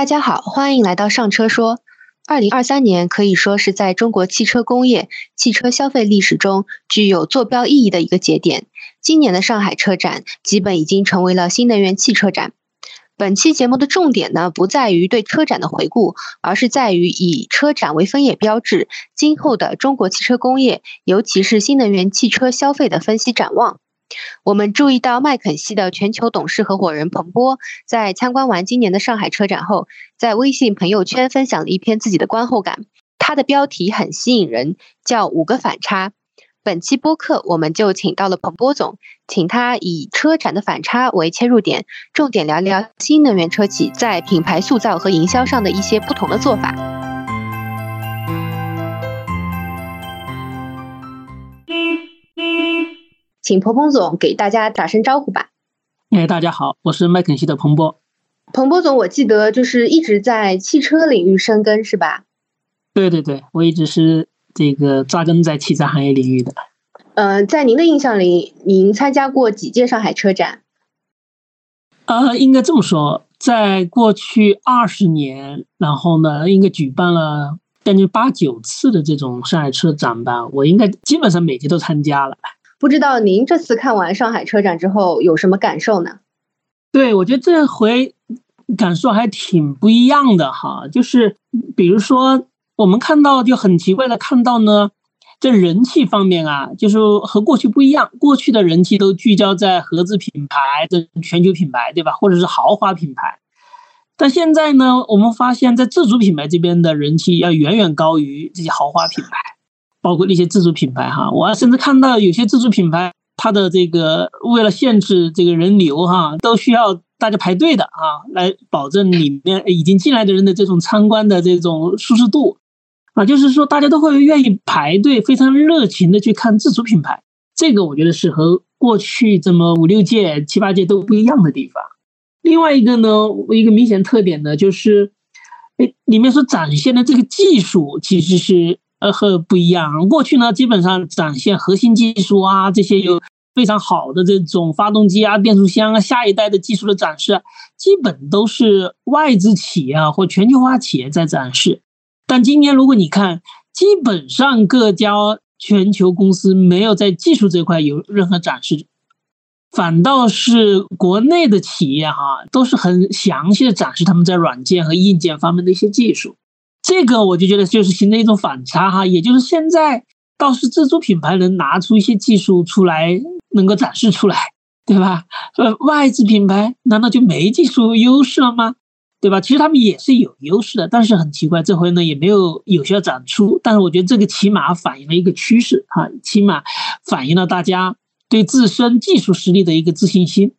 大家好，欢迎来到上车说。二零二三年可以说是在中国汽车工业、汽车消费历史中具有坐标意义的一个节点。今年的上海车展基本已经成为了新能源汽车展。本期节目的重点呢，不在于对车展的回顾，而是在于以车展为分野标志，今后的中国汽车工业，尤其是新能源汽车消费的分析展望。我们注意到麦肯锡的全球董事合伙人彭波在参观完今年的上海车展后，在微信朋友圈分享了一篇自己的观后感。他的标题很吸引人，叫“五个反差”。本期播客我们就请到了彭波总，请他以车展的反差为切入点，重点聊聊新能源车企在品牌塑造和营销上的一些不同的做法。请彭彭总给大家打声招呼吧。哎，大家好，我是麦肯锡的彭波。彭波总，我记得就是一直在汽车领域深耕，是吧？对对对，我一直是这个扎根在汽车行业领域的。呃，在您的印象里，您参加过几届上海车展？呃，应该这么说，在过去二十年，然后呢，应该举办了将近八九次的这种上海车展吧，我应该基本上每届都参加了。不知道您这次看完上海车展之后有什么感受呢？对，我觉得这回感受还挺不一样的哈。就是比如说，我们看到就很奇怪的看到呢，这人气方面啊，就是和过去不一样。过去的人气都聚焦在合资品牌的全球品牌，对吧？或者是豪华品牌。但现在呢，我们发现，在自主品牌这边的人气要远远高于这些豪华品牌。包括那些自主品牌哈，我甚至看到有些自主品牌，它的这个为了限制这个人流哈，都需要大家排队的啊，来保证里面已经进来的人的这种参观的这种舒适度啊，就是说大家都会愿意排队，非常热情的去看自主品牌。这个我觉得是和过去这么五六届、七八届都不一样的地方。另外一个呢，一个明显特点呢，就是哎，里面所展现的这个技术其实是。呃，和不一样。过去呢，基本上展现核心技术啊，这些有非常好的这种发动机啊、变速箱啊，下一代的技术的展示，基本都是外资企业啊或全球化企业在展示。但今年如果你看，基本上各家全球公司没有在技术这块有任何展示，反倒是国内的企业哈，都是很详细的展示他们在软件和硬件方面的一些技术。这个我就觉得就是形成一种反差哈，也就是现在倒是自主品牌能拿出一些技术出来，能够展示出来，对吧？呃，外资品牌难道就没技术优势了吗？对吧？其实他们也是有优势的，但是很奇怪，这回呢也没有有效展出。但是我觉得这个起码反映了一个趋势哈，起码反映了大家对自身技术实力的一个自信心。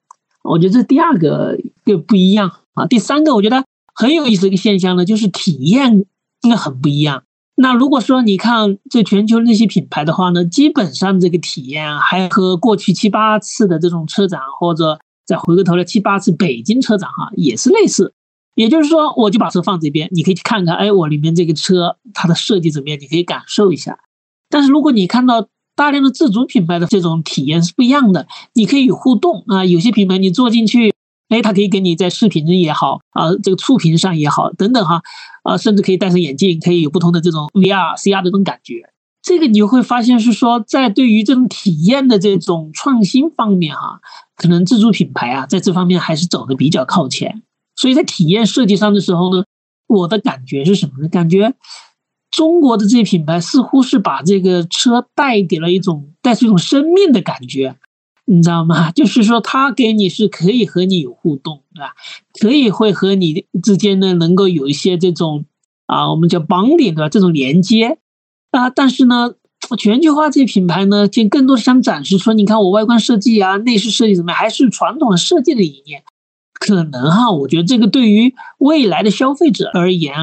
我觉得这第二个个不一样啊。第三个，我觉得很有意思一个现象呢，就是体验。那很不一样。那如果说你看这全球那些品牌的话呢，基本上这个体验还和过去七八次的这种车展，或者再回过头来七八次北京车展哈，也是类似。也就是说，我就把车放这边，你可以去看看，哎，我里面这个车它的设计怎么样，你可以感受一下。但是如果你看到大量的自主品牌的这种体验是不一样的，你可以互动啊，有些品牌你坐进去。哎，它可以给你在视频也好啊，这个触屏上也好，等等哈，啊，甚至可以戴上眼镜，可以有不同的这种 VR、CR 的这种感觉。这个你就会发现是说，在对于这种体验的这种创新方面哈，可能自主品牌啊，在这方面还是走的比较靠前。所以在体验设计上的时候呢，我的感觉是什么呢？感觉中国的这些品牌似乎是把这个车带给了一种带出一种生命的感觉。你知道吗？就是说，他给你是可以和你有互动，对吧？可以会和你之间呢，能够有一些这种啊，我们叫绑点的这种连接啊。但是呢，全球化这些品牌呢，就更多是想展示说，你看我外观设计啊，内饰设计怎么样，还是传统的设计的理念。可能哈，我觉得这个对于未来的消费者而言，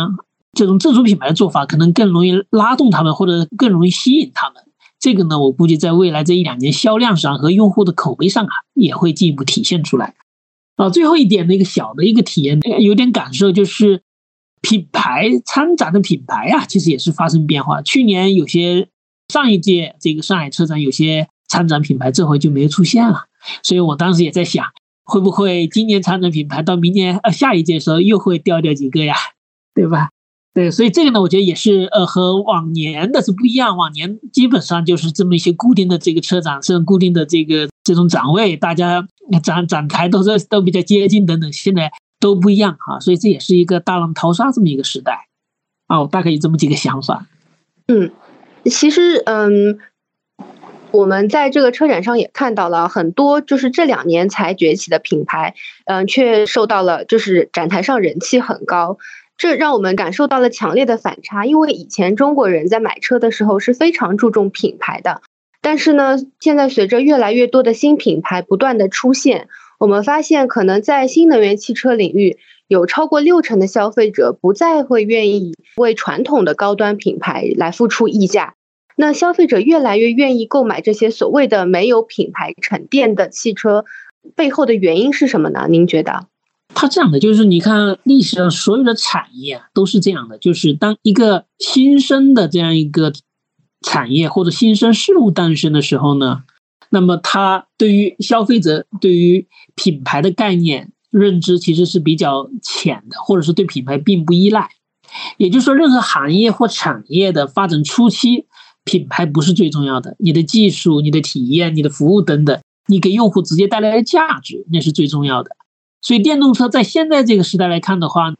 这种自主品牌的做法可能更容易拉动他们，或者更容易吸引他们。这个呢，我估计在未来这一两年销量上和用户的口碑上啊，也会进一步体现出来。啊，最后一点，那个小的一个体验，有点感受就是，品牌参展的品牌啊，其实也是发生变化。去年有些上一届这个上海车展有些参展品牌，这回就没有出现了。所以我当时也在想，会不会今年参展品牌到明年呃下一届时候又会掉掉几个呀？对吧？对，所以这个呢，我觉得也是呃和往年的是不一样。往年基本上就是这么一些固定的这个车长，是固定的这个这种展位，大家展展台都是都比较接近等等。现在都不一样哈，所以这也是一个大浪淘沙这么一个时代啊。我大概有这么几个想法。嗯，其实嗯。我们在这个车展上也看到了很多，就是这两年才崛起的品牌，嗯，却受到了就是展台上人气很高，这让我们感受到了强烈的反差。因为以前中国人在买车的时候是非常注重品牌的，但是呢，现在随着越来越多的新品牌不断的出现，我们发现可能在新能源汽车领域，有超过六成的消费者不再会愿意为传统的高端品牌来付出溢价。那消费者越来越愿意购买这些所谓的没有品牌沉淀的汽车，背后的原因是什么呢？您觉得？它这样的，就是你看历史上所有的产业都是这样的，就是当一个新生的这样一个产业或者新生事物诞生的时候呢，那么它对于消费者对于品牌的概念认知其实是比较浅的，或者是对品牌并不依赖。也就是说，任何行业或产业的发展初期。品牌不是最重要的，你的技术、你的体验、你的服务等等，你给用户直接带来的价值，那是最重要的。所以电动车在现在这个时代来看的话呢，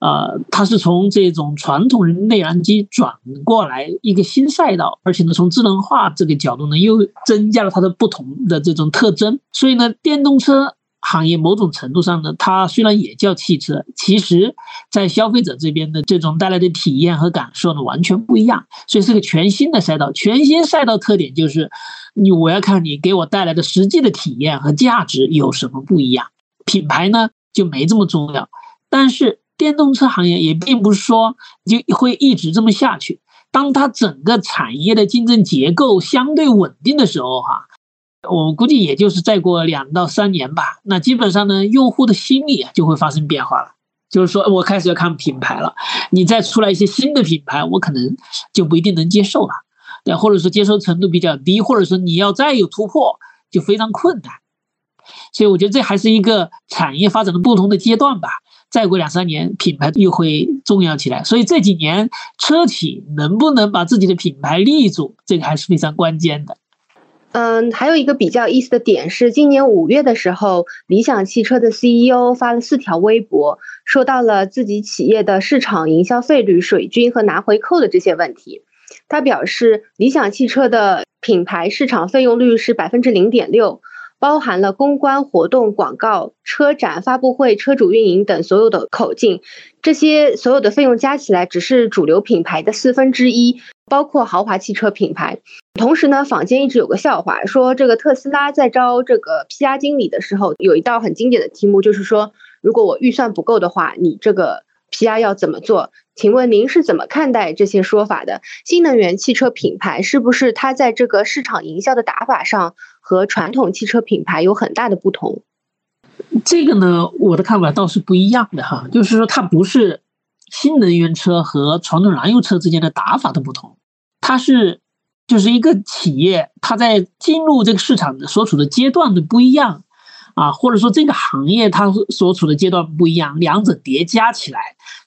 呃，它是从这种传统内燃机转过来一个新赛道，而且呢，从智能化这个角度呢，又增加了它的不同的这种特征。所以呢，电动车。行业某种程度上呢，它虽然也叫汽车，其实在消费者这边的这种带来的体验和感受呢，完全不一样。所以是个全新的赛道，全新赛道特点就是，你我要看你给我带来的实际的体验和价值有什么不一样。品牌呢就没这么重要，但是电动车行业也并不是说就会一直这么下去。当它整个产业的竞争结构相对稳定的时候，哈。我估计也就是再过两到三年吧，那基本上呢，用户的心理就会发生变化了。就是说我开始要看品牌了，你再出来一些新的品牌，我可能就不一定能接受了，对，或者说接受程度比较低，或者说你要再有突破就非常困难。所以我觉得这还是一个产业发展的不同的阶段吧。再过两三年，品牌又会重要起来。所以这几年车企能不能把自己的品牌立住，这个还是非常关键的。嗯，还有一个比较意思的点是，今年五月的时候，理想汽车的 CEO 发了四条微博，说到了自己企业的市场营销费率水军和拿回扣的这些问题。他表示，理想汽车的品牌市场费用率是百分之零点六。包含了公关活动、广告、车展、发布会、车主运营等所有的口径，这些所有的费用加起来只是主流品牌的四分之一，包括豪华汽车品牌。同时呢，坊间一直有个笑话，说这个特斯拉在招这个 PR 经理的时候，有一道很经典的题目，就是说，如果我预算不够的话，你这个 PR 要怎么做？请问您是怎么看待这些说法的？新能源汽车品牌是不是它在这个市场营销的打法上？和传统汽车品牌有很大的不同，这个呢，我的看法倒是不一样的哈，就是说它不是新能源车和传统燃油车之间的打法的不同，它是就是一个企业它在进入这个市场的所处的阶段的不一样啊，或者说这个行业它所处的阶段不一样，两者叠加起来，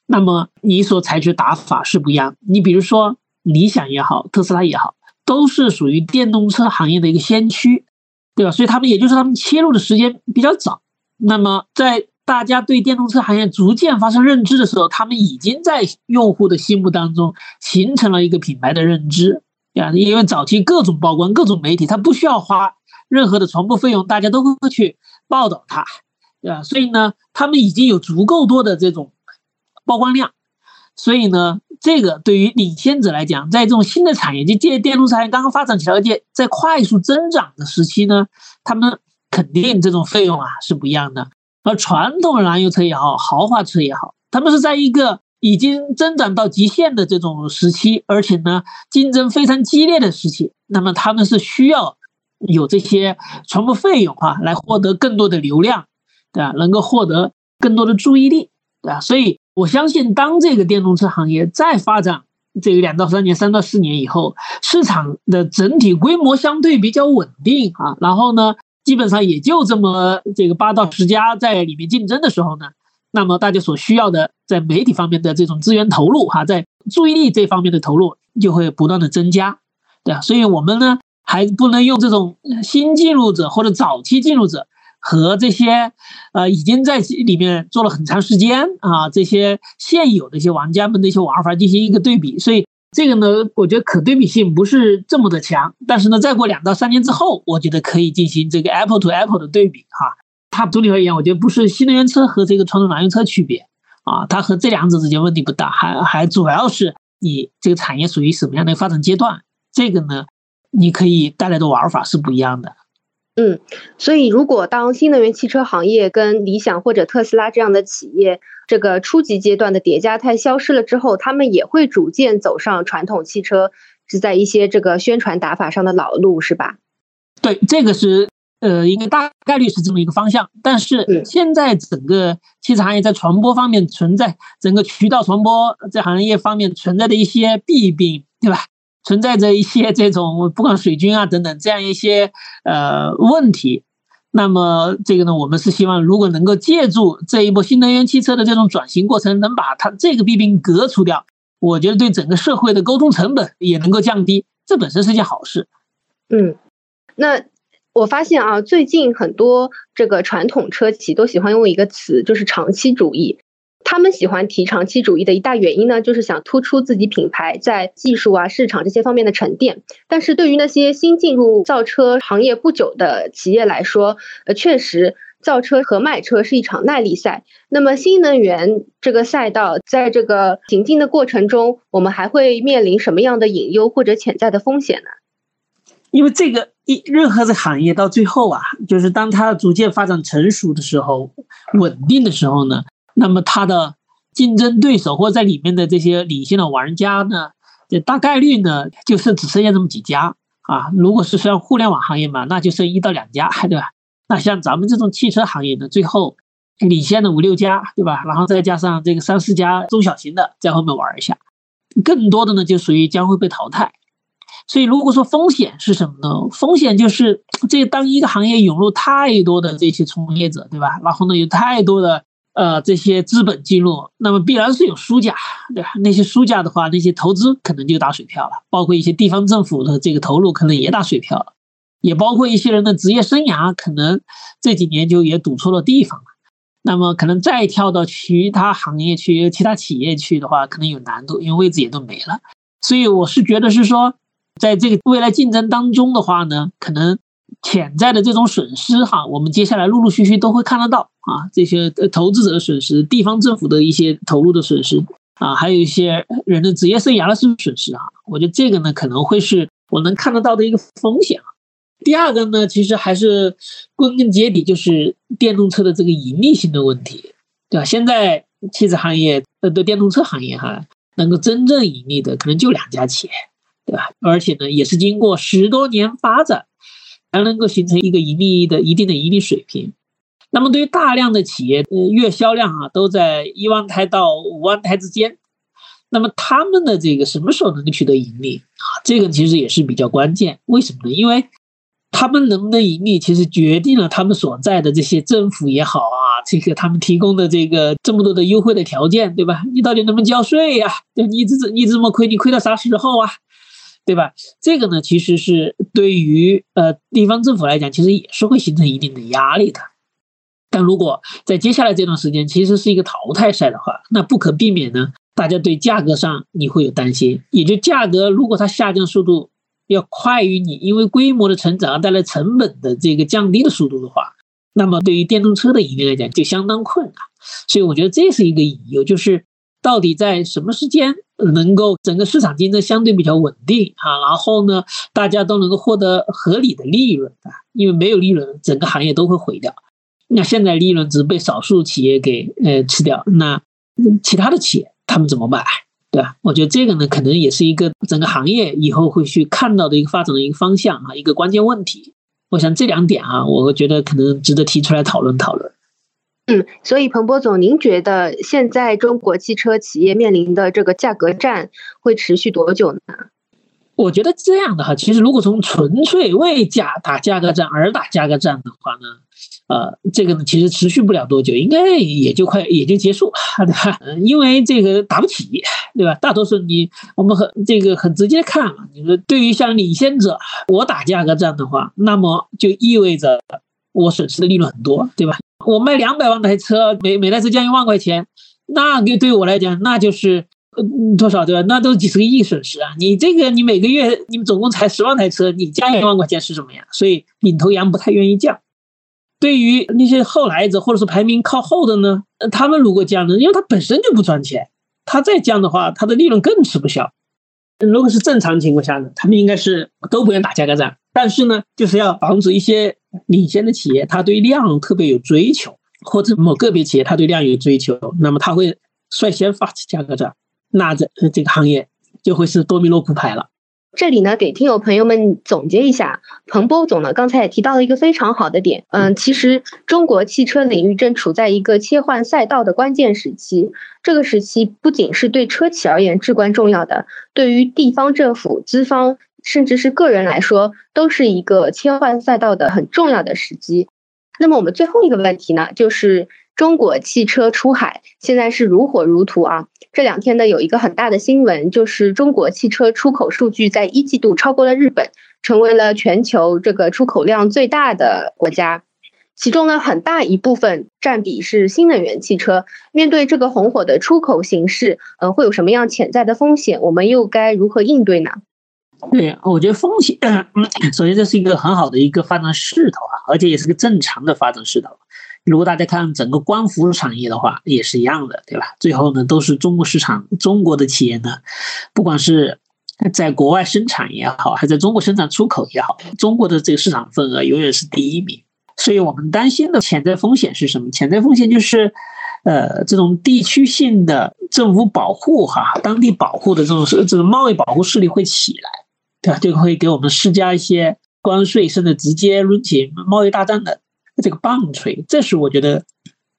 那么你所采取打法是不一样。你比如说理想也好，特斯拉也好，都是属于电动车行业的一个先驱。对吧？所以他们也就是他们切入的时间比较早。那么在大家对电动车行业逐渐发生认知的时候，他们已经在用户的心目当中形成了一个品牌的认知。啊，因为早期各种曝光、各种媒体，他不需要花任何的传播费用，大家都会去报道它，对吧？所以呢，他们已经有足够多的这种曝光量。所以呢。这个对于领先者来讲，在这种新的产业，就电电动车产业刚刚发展起来，而且在快速增长的时期呢，他们肯定这种费用啊是不一样的。而传统燃油车也好，豪华车也好，他们是在一个已经增长到极限的这种时期，而且呢竞争非常激烈的时期，那么他们是需要有这些传播费用啊，来获得更多的流量，对吧？能够获得更多的注意力，对吧？所以。我相信，当这个电动车行业再发展这个两到三年、三到四年以后，市场的整体规模相对比较稳定啊，然后呢，基本上也就这么这个八到十家在里面竞争的时候呢，那么大家所需要的在媒体方面的这种资源投入哈，在注意力这方面的投入就会不断的增加，对吧？所以我们呢还不能用这种新进入者或者早期进入者和这些呃已经在里面做了很长时间啊这些现有的一些玩家们的一些玩法进行一个对比，所以。这个呢，我觉得可对比性不是这么的强，但是呢，再过两到三年之后，我觉得可以进行这个 Apple to Apple 的对比哈。它总体而言，我觉得不是新能源车和这个传统燃油车区别啊，它和这两者之间问题不大，还还主要是你这个产业属于什么样的发展阶段，这个呢，你可以带来的玩法是不一样的。嗯，所以如果当新能源汽车行业跟理想或者特斯拉这样的企业，这个初级阶段的叠加态消失了之后，他们也会逐渐走上传统汽车是在一些这个宣传打法上的老路，是吧？对，这个是呃，应该大概率是这么一个方向。但是现在整个汽车行业在传播方面存在整个渠道传播这行业方面存在的一些弊病，对吧？存在着一些这种不管水军啊等等这样一些呃问题，那么这个呢，我们是希望如果能够借助这一波新能源汽车的这种转型过程，能把它这个弊病革除掉，我觉得对整个社会的沟通成本也能够降低，这本身是件好事。嗯，那我发现啊，最近很多这个传统车企都喜欢用一个词，就是长期主义。他们喜欢提长期主义的一大原因呢，就是想突出自己品牌在技术啊、市场这些方面的沉淀。但是对于那些新进入造车行业不久的企业来说，呃，确实造车和卖车是一场耐力赛。那么新能源这个赛道，在这个行进的过程中，我们还会面临什么样的隐忧或者潜在的风险呢？因为这个一任何的行业到最后啊，就是当它逐渐发展成熟的时候、稳定的时候呢。那么它的竞争对手或在里面的这些领先的玩家呢，这大概率呢就是只剩下这么几家啊。如果是像互联网行业嘛，那就剩一到两家，对吧？那像咱们这种汽车行业呢，最后领先的五六家，对吧？然后再加上这个三四家中小型的在后面玩一下，更多的呢就属于将会被淘汰。所以如果说风险是什么呢？风险就是这当一个行业涌入太多的这些从业者，对吧？然后呢有太多的。呃，这些资本进入，那么必然是有输家，对吧？那些输家的话，那些投资可能就打水漂了，包括一些地方政府的这个投入可能也打水漂了，也包括一些人的职业生涯可能这几年就也堵错了地方了。那么可能再跳到其他行业去、其他企业去的话，可能有难度，因为位置也都没了。所以我是觉得是说，在这个未来竞争当中的话呢，可能。潜在的这种损失哈，我们接下来陆陆续续都会看得到啊，这些投资者的损失、地方政府的一些投入的损失啊，还有一些人的职业生涯的损失啊，我觉得这个呢可能会是我能看得到的一个风险啊。第二个呢，其实还是归根结底就是电动车的这个盈利性的问题，对吧？现在汽车行业呃的电动车行业哈，能够真正盈利的可能就两家企业，对吧？而且呢，也是经过十多年发展。才能够形成一个盈利的一定的盈利水平。那么，对于大量的企业，呃，月销量啊都在一万台到五万台之间。那么，他们的这个什么时候能够取得盈利啊？这个其实也是比较关键。为什么呢？因为他们能不能盈利，其实决定了他们所在的这些政府也好啊，这个他们提供的这个这么多的优惠的条件，对吧？你到底能不能交税呀？对，你这你这么亏，你亏到啥时候啊？对吧？这个呢，其实是对于呃地方政府来讲，其实也是会形成一定的压力的。但如果在接下来这段时间其实是一个淘汰赛的话，那不可避免呢，大家对价格上你会有担心。也就价格如果它下降速度要快于你因为规模的成长而带来成本的这个降低的速度的话，那么对于电动车的盈利来讲就相当困难。所以我觉得这是一个隐忧，就是到底在什么时间？能够整个市场竞争相对比较稳定啊，然后呢，大家都能够获得合理的利润啊，因为没有利润，整个行业都会毁掉。那现在利润只被少数企业给呃吃掉，那其他的企业他们怎么办？对吧？我觉得这个呢，可能也是一个整个行业以后会去看到的一个发展的一个方向啊，一个关键问题。我想这两点啊，我觉得可能值得提出来讨论讨论。嗯，所以彭博总，您觉得现在中国汽车企业面临的这个价格战会持续多久呢？我觉得这样的哈，其实如果从纯粹为价打价格战而打价格战的话呢，呃，这个呢其实持续不了多久，应该也就快也就结束，对吧？因为这个打不起，对吧？大多数你我们很这个很直接看啊，你说对于像领先者，我打价格战的话，那么就意味着我损失的利润很多，对吧？我卖两百万台车，每每台车将一万块钱，那对对我来讲，那就是。呃，多少对吧？那都是几十个亿损失啊！你这个，你每个月你们总共才十万台车，你降一万块钱是什么呀？所以领头羊不太愿意降。对于那些后来者或者是排名靠后的呢，他们如果降呢，因为他本身就不赚钱，他再降的话，他的利润更吃不消。如果是正常情况下呢，他们应该是都不愿打价格战，但是呢，就是要防止一些领先的企业，他对量特别有追求，或者某个别企业他对量有追求，那么他会率先发起价格战。那这这个行业就会是多米诺骨牌了。这里呢，给听友朋友们总结一下，彭波总呢刚才也提到了一个非常好的点，嗯，其实中国汽车领域正处在一个切换赛道的关键时期。这个时期不仅是对车企而言至关重要的，对于地方政府、资方甚至是个人来说，都是一个切换赛道的很重要的时机。那么我们最后一个问题呢，就是中国汽车出海现在是如火如荼啊。这两天呢，有一个很大的新闻，就是中国汽车出口数据在一季度超过了日本，成为了全球这个出口量最大的国家。其中呢，很大一部分占比是新能源汽车。面对这个红火的出口形势，呃，会有什么样潜在的风险？我们又该如何应对呢？对，我觉得风险，首先这是一个很好的一个发展势头啊，而且也是个正常的发展势头。如果大家看整个光伏产业的话，也是一样的，对吧？最后呢，都是中国市场，中国的企业呢，不管是在国外生产也好，还在中国生产出口也好，中国的这个市场份额永远是第一名。所以我们担心的潜在风险是什么？潜在风险就是，呃，这种地区性的政府保护哈，当地保护的这种这种贸易保护势力会起来，对吧？就会给我们施加一些关税，甚至直接抡起贸易大战的。这个棒槌，这是我觉得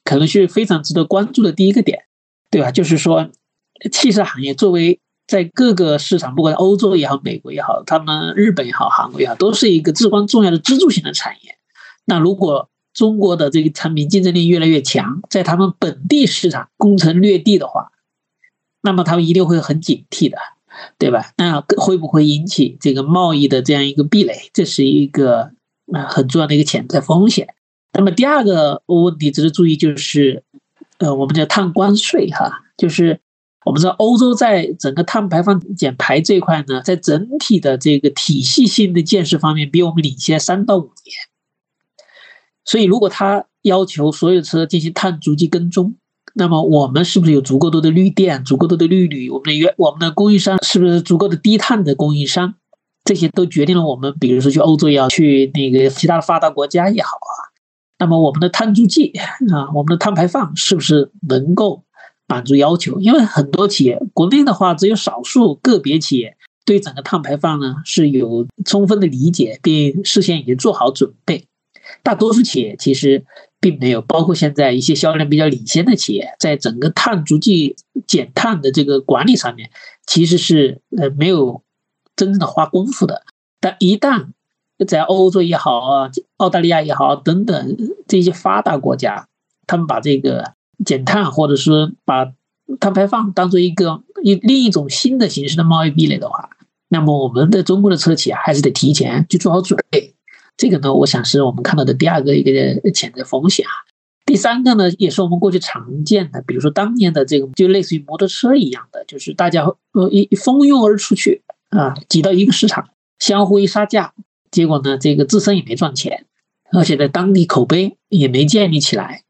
可能是非常值得关注的第一个点，对吧？就是说，汽车行业作为在各个市场，不管欧洲也好、美国也好，他们日本也好、韩国也好，都是一个至关重要的支柱性的产业。那如果中国的这个产品竞争力越来越强，在他们本地市场攻城略地的话，那么他们一定会很警惕的，对吧？那会不会引起这个贸易的这样一个壁垒？这是一个啊很重要的一个潜在风险。那么第二个问题值得注意就是，呃，我们叫碳关税哈，就是我们知道欧洲在整个碳排放减排这一块呢，在整体的这个体系性的建设方面比我们领先三到五年，所以如果他要求所有车进行碳足迹跟踪，那么我们是不是有足够多的绿电、足够多的绿铝？我们的原我们的供应商是不是足够的低碳的供应商？这些都决定了我们，比如说去欧洲也好，去那个其他的发达国家也好啊。那么我们的碳足迹啊，我们的碳排放是不是能够满足要求？因为很多企业，国内的话只有少数个别企业对整个碳排放呢是有充分的理解，并事先已经做好准备。大多数企业其实并没有，包括现在一些销量比较领先的企业，在整个碳足迹减碳的这个管理上面，其实是呃没有真正的花功夫的。但一旦在欧洲也好啊，澳大利亚也好等等这些发达国家，他们把这个减碳或者说把碳排放当做一个一另一种新的形式的贸易壁垒的话，那么我们的中国的车企啊，还是得提前去做好准备。这个呢，我想是我们看到的第二个一个潜在风险啊。第三个呢，也是我们过去常见的，比如说当年的这个就类似于摩托车一样的，就是大家呃一蜂拥而出去啊，挤到一个市场，相互一杀价。结果呢，这个自身也没赚钱，而且在当地口碑也没建立起来，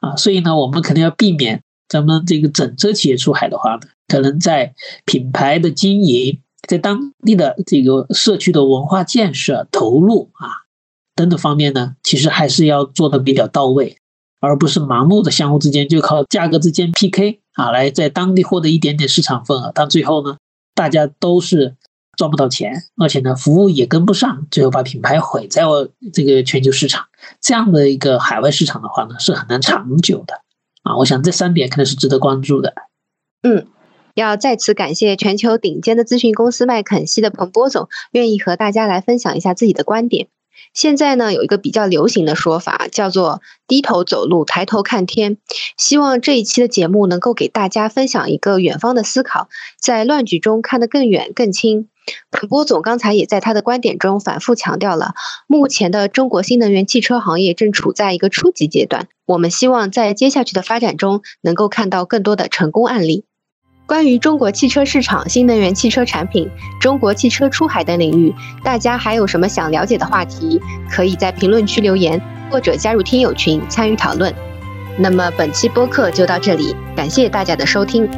啊，所以呢，我们肯定要避免咱们这个整车企业出海的话呢，可能在品牌的经营，在当地的这个社区的文化建设投入啊等等方面呢，其实还是要做的比较到位，而不是盲目的相互之间就靠价格之间 PK 啊，来在当地获得一点点市场份额，到最后呢，大家都是。赚不到钱，而且呢，服务也跟不上，最后把品牌毁在我这个全球市场。这样的一个海外市场的话呢，是很难长久的啊。我想这三点肯定是值得关注的。嗯，要再次感谢全球顶尖的咨询公司麦肯锡的彭波总，愿意和大家来分享一下自己的观点。现在呢，有一个比较流行的说法，叫做“低头走路，抬头看天”。希望这一期的节目能够给大家分享一个远方的思考，在乱局中看得更远更清。彭波总刚才也在他的观点中反复强调了，目前的中国新能源汽车行业正处在一个初级阶段，我们希望在接下去的发展中能够看到更多的成功案例。关于中国汽车市场、新能源汽车产品、中国汽车出海等领域，大家还有什么想了解的话题，可以在评论区留言，或者加入听友群参与讨论。那么本期播客就到这里，感谢大家的收听。